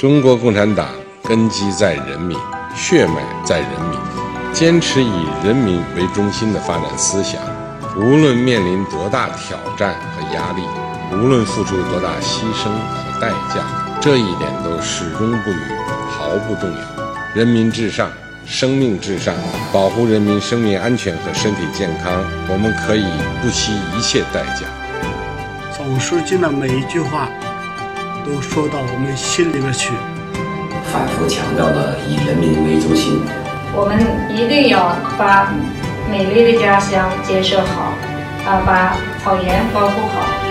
中国共产党根基在人民，血脉在人民，坚持以人民为中心的发展思想，无论面临多大挑战和压力，无论付出多大牺牲和代价，这一点都始终不渝，毫不动摇。人民至上，生命至上，保护人民生命安全和身体健康，我们可以不惜一切代价。总书记的每一句话，都说到我们心里面去。反复强调的以人民为中心。我们一定要把美丽的家乡建设好，啊，把草原保护好。